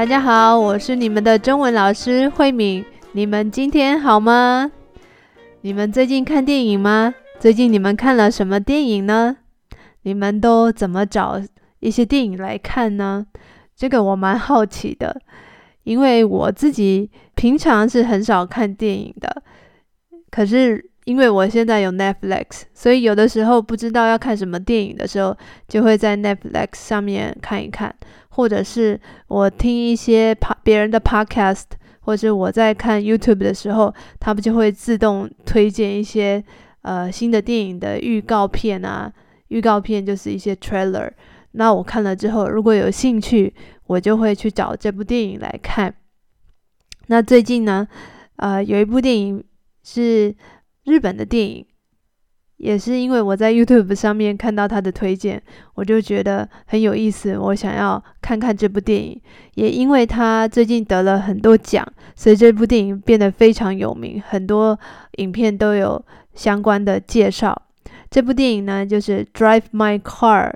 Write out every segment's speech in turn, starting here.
大家好，我是你们的中文老师慧敏。你们今天好吗？你们最近看电影吗？最近你们看了什么电影呢？你们都怎么找一些电影来看呢？这个我蛮好奇的，因为我自己平常是很少看电影的。可是因为我现在有 Netflix，所以有的时候不知道要看什么电影的时候，就会在 Netflix 上面看一看。或者是我听一些别人的 podcast，或者我在看 YouTube 的时候，他们就会自动推荐一些呃新的电影的预告片啊。预告片就是一些 trailer。那我看了之后，如果有兴趣，我就会去找这部电影来看。那最近呢，呃，有一部电影是日本的电影。也是因为我在 YouTube 上面看到他的推荐，我就觉得很有意思，我想要看看这部电影。也因为他最近得了很多奖，所以这部电影变得非常有名，很多影片都有相关的介绍。这部电影呢，就是《Drive My Car》，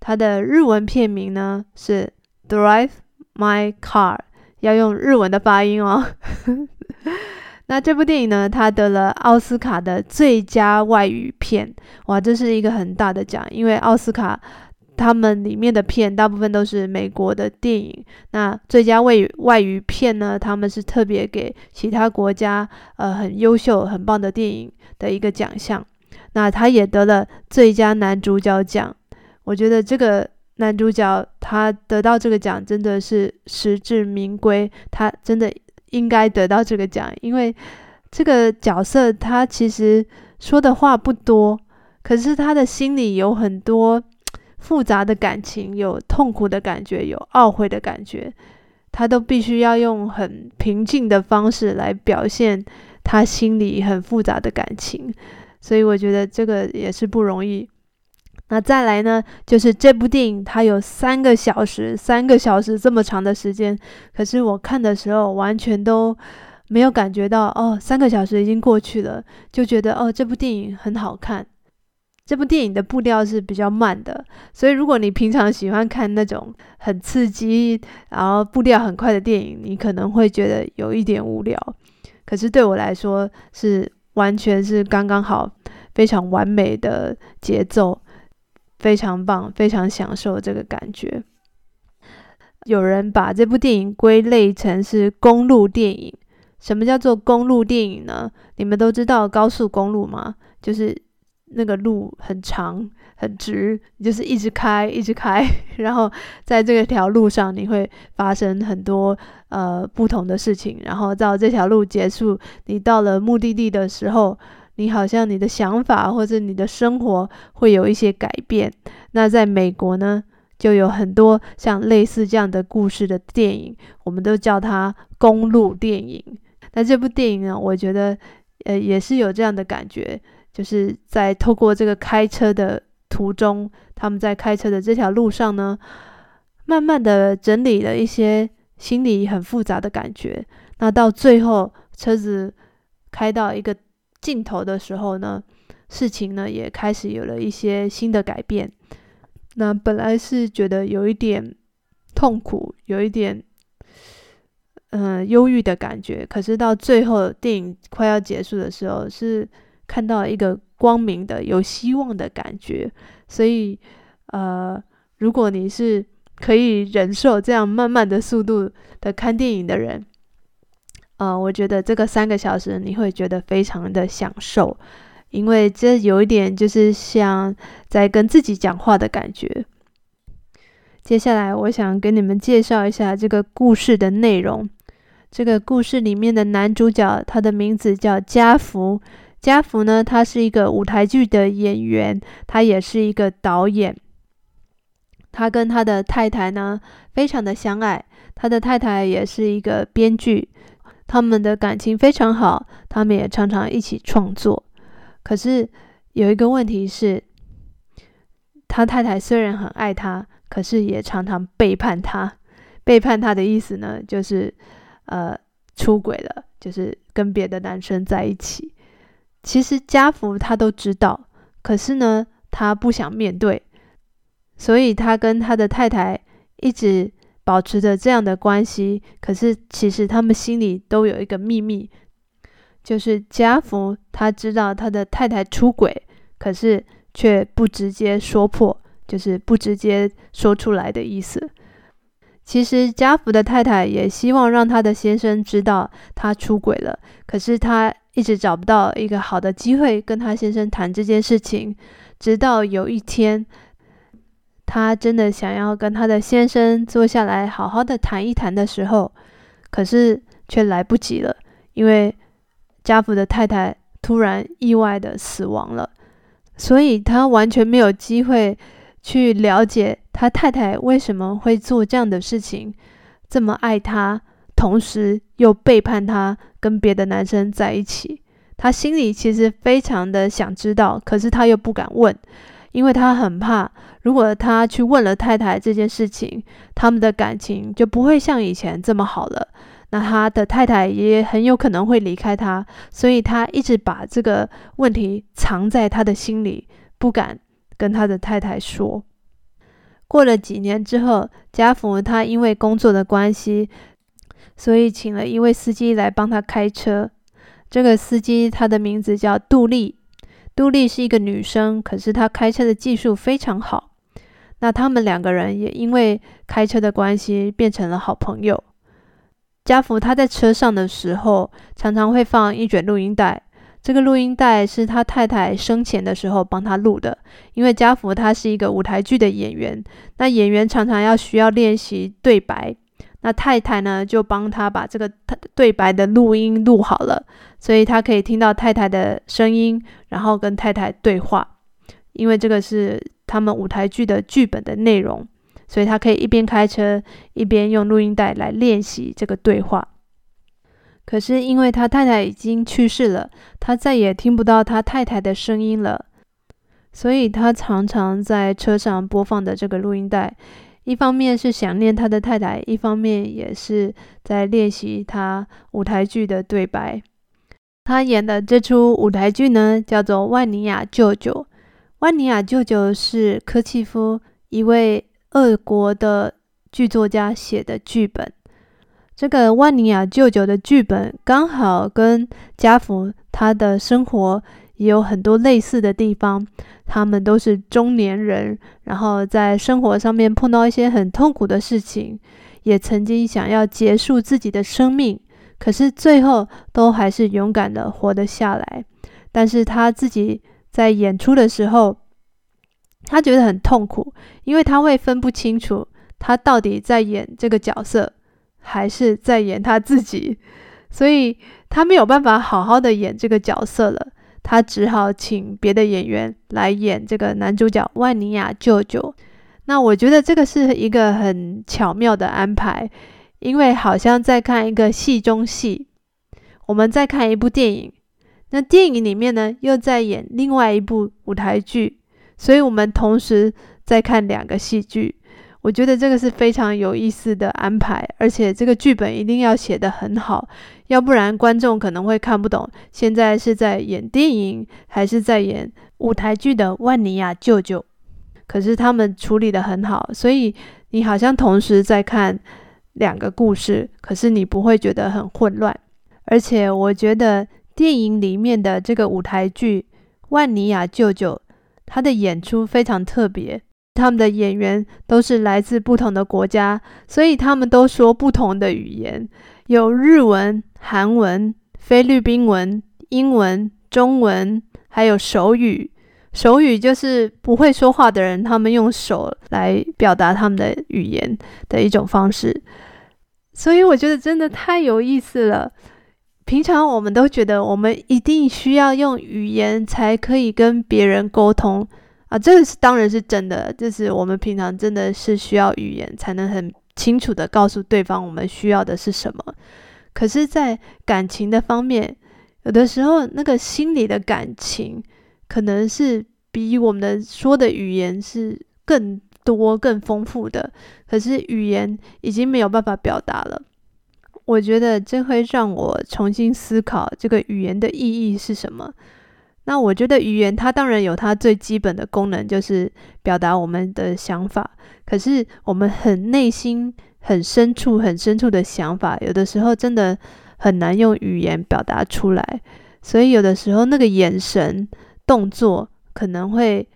它的日文片名呢是《Drive My Car》，要用日文的发音哦。那这部电影呢，它得了奥斯卡的最佳外语片，哇，这是一个很大的奖，因为奥斯卡他们里面的片大部分都是美国的电影，那最佳外语外语片呢，他们是特别给其他国家呃很优秀、很棒的电影的一个奖项。那他也得了最佳男主角奖，我觉得这个男主角他得到这个奖真的是实至名归，他真的。应该得到这个奖，因为这个角色他其实说的话不多，可是他的心里有很多复杂的感情，有痛苦的感觉，有懊悔的感觉，他都必须要用很平静的方式来表现他心里很复杂的感情，所以我觉得这个也是不容易。那再来呢，就是这部电影它有三个小时，三个小时这么长的时间，可是我看的时候完全都没有感觉到哦，三个小时已经过去了，就觉得哦，这部电影很好看。这部电影的步调是比较慢的，所以如果你平常喜欢看那种很刺激，然后步调很快的电影，你可能会觉得有一点无聊。可是对我来说，是完全是刚刚好，非常完美的节奏。非常棒，非常享受这个感觉。有人把这部电影归类成是公路电影。什么叫做公路电影呢？你们都知道高速公路吗？就是那个路很长很直，就是一直开一直开，然后在这条路上你会发生很多呃不同的事情，然后到这条路结束，你到了目的地的时候。你好像你的想法或者你的生活会有一些改变。那在美国呢，就有很多像类似这样的故事的电影，我们都叫它公路电影。那这部电影呢，我觉得呃也是有这样的感觉，就是在透过这个开车的途中，他们在开车的这条路上呢，慢慢的整理了一些心里很复杂的感觉。那到最后，车子开到一个。尽头的时候呢，事情呢也开始有了一些新的改变。那本来是觉得有一点痛苦，有一点嗯、忧郁的感觉，可是到最后电影快要结束的时候，是看到一个光明的、有希望的感觉。所以呃，如果你是可以忍受这样慢慢的速度的看电影的人。呃，我觉得这个三个小时你会觉得非常的享受，因为这有一点就是像在跟自己讲话的感觉。接下来，我想给你们介绍一下这个故事的内容。这个故事里面的男主角，他的名字叫家福。家福呢，他是一个舞台剧的演员，他也是一个导演。他跟他的太太呢，非常的相爱，他的太太也是一个编剧。他们的感情非常好，他们也常常一起创作。可是有一个问题是，他太太虽然很爱他，可是也常常背叛他。背叛他的意思呢，就是呃出轨了，就是跟别的男生在一起。其实家福他都知道，可是呢，他不想面对，所以他跟他的太太一直保持着这样的关系，可是其实他们心里都有一个秘密，就是家福他知道他的太太出轨，可是却不直接说破，就是不直接说出来的意思。其实家福的太太也希望让他的先生知道他出轨了，可是他一直找不到一个好的机会跟他先生谈这件事情。直到有一天，他真的想要跟他的先生坐下来好好的谈一谈的时候，可是却来不及了，因为家福的太太突然意外的死亡了，所以他完全没有机会去了解。他太太为什么会做这样的事情？这么爱他，同时又背叛他，跟别的男生在一起。他心里其实非常的想知道，可是他又不敢问，因为他很怕，如果他去问了太太这件事情，他们的感情就不会像以前这么好了。那他的太太也很有可能会离开他，所以他一直把这个问题藏在他的心里，不敢跟他的太太说。过了几年之后，家福他因为工作的关系，所以请了一位司机来帮他开车。这个司机他的名字叫杜丽，杜丽是一个女生，可是她开车的技术非常好。那他们两个人也因为开车的关系变成了好朋友。家福他在车上的时候，常常会放一卷录音带。这个录音带是他太太生前的时候帮他录的，因为家福他是一个舞台剧的演员，那演员常常要需要练习对白，那太太呢就帮他把这个对白的录音录好了，所以他可以听到太太的声音，然后跟太太对话，因为这个是他们舞台剧的剧本的内容，所以他可以一边开车一边用录音带来练习这个对话。可是因为他太太已经去世了，他再也听不到他太太的声音了，所以他常常在车上播放的这个录音带，一方面是想念他的太太，一方面也是在练习他舞台剧的对白。他演的这出舞台剧呢，叫做《万尼亚舅舅》。万尼亚舅舅是柯契夫一位俄国的剧作家写的剧本。这个万尼亚舅舅的剧本刚好跟家福他的生活也有很多类似的地方。他们都是中年人，然后在生活上面碰到一些很痛苦的事情，也曾经想要结束自己的生命，可是最后都还是勇敢的活了下来。但是他自己在演出的时候，他觉得很痛苦，因为他会分不清楚他到底在演这个角色。还是在演他自己，所以他没有办法好好的演这个角色了。他只好请别的演员来演这个男主角万尼亚舅舅。那我觉得这个是一个很巧妙的安排，因为好像在看一个戏中戏，我们在看一部电影，那电影里面呢又在演另外一部舞台剧，所以我们同时在看两个戏剧。我觉得这个是非常有意思的安排，而且这个剧本一定要写得很好，要不然观众可能会看不懂。现在是在演电影还是在演舞台剧的万尼亚舅舅？可是他们处理得很好，所以你好像同时在看两个故事，可是你不会觉得很混乱。而且我觉得电影里面的这个舞台剧万尼亚舅舅，他的演出非常特别。他们的演员都是来自不同的国家，所以他们都说不同的语言，有日文、韩文、菲律宾文、英文、中文，还有手语。手语就是不会说话的人，他们用手来表达他们的语言的一种方式。所以我觉得真的太有意思了。平常我们都觉得我们一定需要用语言才可以跟别人沟通。啊，这个是当然是真的，就是我们平常真的是需要语言才能很清楚的告诉对方我们需要的是什么。可是，在感情的方面，有的时候那个心里的感情可能是比我们的说的语言是更多、更丰富的，可是语言已经没有办法表达了。我觉得这会让我重新思考这个语言的意义是什么。那我觉得语言它当然有它最基本的功能，就是表达我们的想法。可是我们很内心很深处、很深处的想法，有的时候真的很难用语言表达出来。所以有的时候那个眼神、动作可能会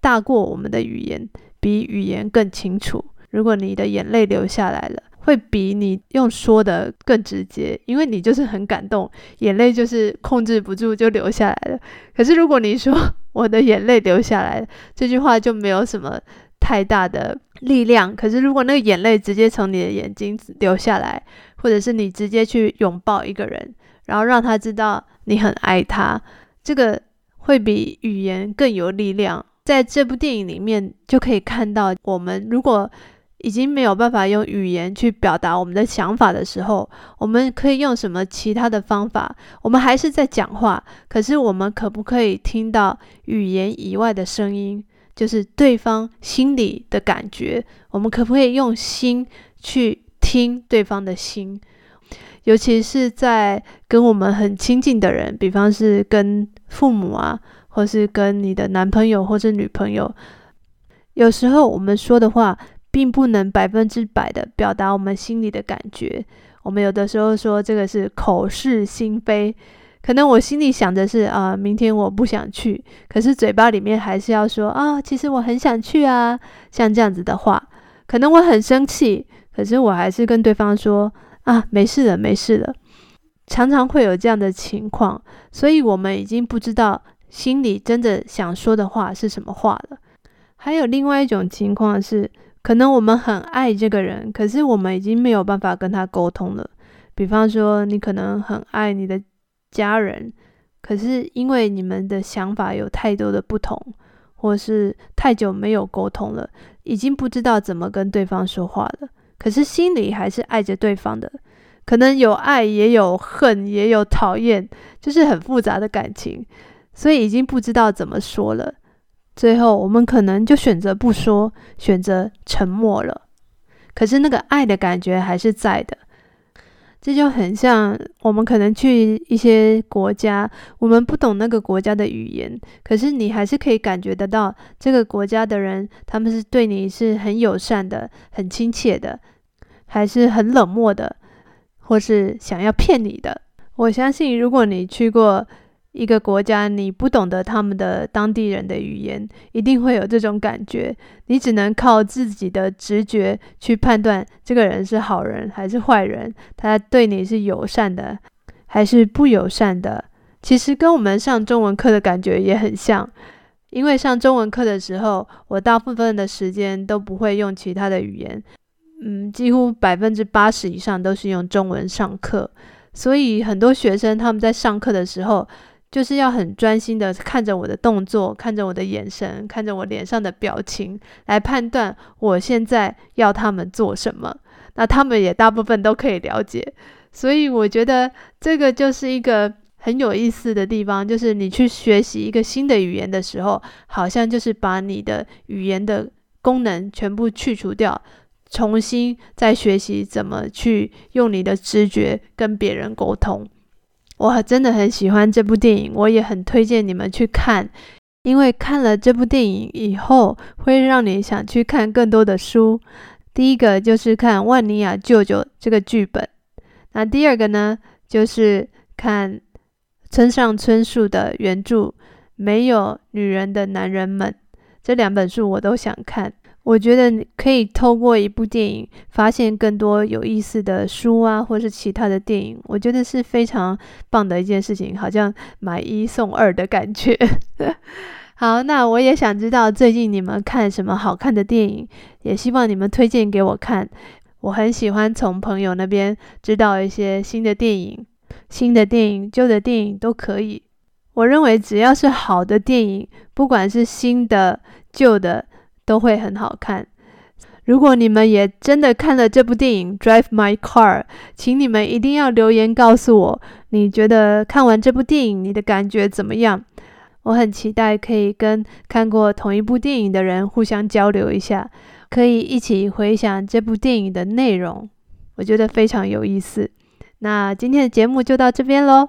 大过我们的语言，比语言更清楚。如果你的眼泪流下来了，会比你用说的更直接，因为你就是很感动，眼泪就是控制不住就流下来了。可是如果你说我的眼泪流下来了，这句话就没有什么太大的力量。可是如果那个眼泪直接从你的眼睛流下来，或者是你直接去拥抱一个人，然后让他知道你很爱他，这个会比语言更有力量。在这部电影里面就可以看到，我们如果已经没有办法用语言去表达我们的想法的时候，我们可以用什么其他的方法？我们还是在讲话，可是我们可不可以听到语言以外的声音？就是对方心里的感觉。我们可不可以用心去听对方的心？尤其是在跟我们很亲近的人，比方是跟父母啊，或是跟你的男朋友或者女朋友，有时候我们说的话。并不能百分之百的表达我们心里的感觉。我们有的时候说这个是口是心非，可能我心里想的是啊，明天我不想去，可是嘴巴里面还是要说啊，其实我很想去啊，像这样子的话，可能我很生气，可是我还是跟对方说啊，没事了，没事了。常常会有这样的情况，所以我们已经不知道心里真的想说的话是什么话了。还有另外一种情况是。可能我们很爱这个人，可是我们已经没有办法跟他沟通了。比方说，你可能很爱你的家人，可是因为你们的想法有太多的不同，或是太久没有沟通了，已经不知道怎么跟对方说话了。可是心里还是爱着对方的，可能有爱，也有恨，也有讨厌，就是很复杂的感情，所以已经不知道怎么说了。最后，我们可能就选择不说，选择沉默了。可是那个爱的感觉还是在的。这就很像我们可能去一些国家，我们不懂那个国家的语言，可是你还是可以感觉得到这个国家的人，他们是对你是很友善的、很亲切的，还是很冷漠的，或是想要骗你的。我相信，如果你去过。一个国家，你不懂得他们的当地人的语言，一定会有这种感觉。你只能靠自己的直觉去判断这个人是好人还是坏人，他对你是友善的还是不友善的。其实跟我们上中文课的感觉也很像，因为上中文课的时候，我大部分的时间都不会用其他的语言，嗯，几乎百分之八十以上都是用中文上课，所以很多学生他们在上课的时候。就是要很专心的看着我的动作，看着我的眼神，看着我脸上的表情，来判断我现在要他们做什么。那他们也大部分都可以了解，所以我觉得这个就是一个很有意思的地方，就是你去学习一个新的语言的时候，好像就是把你的语言的功能全部去除掉，重新再学习怎么去用你的直觉跟别人沟通。我真的很喜欢这部电影，我也很推荐你们去看，因为看了这部电影以后，会让你想去看更多的书。第一个就是看《万尼亚舅舅》这个剧本，那第二个呢，就是看村上春树的原著《没有女人的男人们》，这两本书我都想看。我觉得可以透过一部电影发现更多有意思的书啊，或是其他的电影，我觉得是非常棒的一件事情，好像买一送二的感觉。好，那我也想知道最近你们看什么好看的电影，也希望你们推荐给我看。我很喜欢从朋友那边知道一些新的电影，新的电影、旧的电影都可以。我认为只要是好的电影，不管是新的、旧的。都会很好看。如果你们也真的看了这部电影《Drive My Car》，请你们一定要留言告诉我，你觉得看完这部电影你的感觉怎么样？我很期待可以跟看过同一部电影的人互相交流一下，可以一起回想这部电影的内容，我觉得非常有意思。那今天的节目就到这边喽，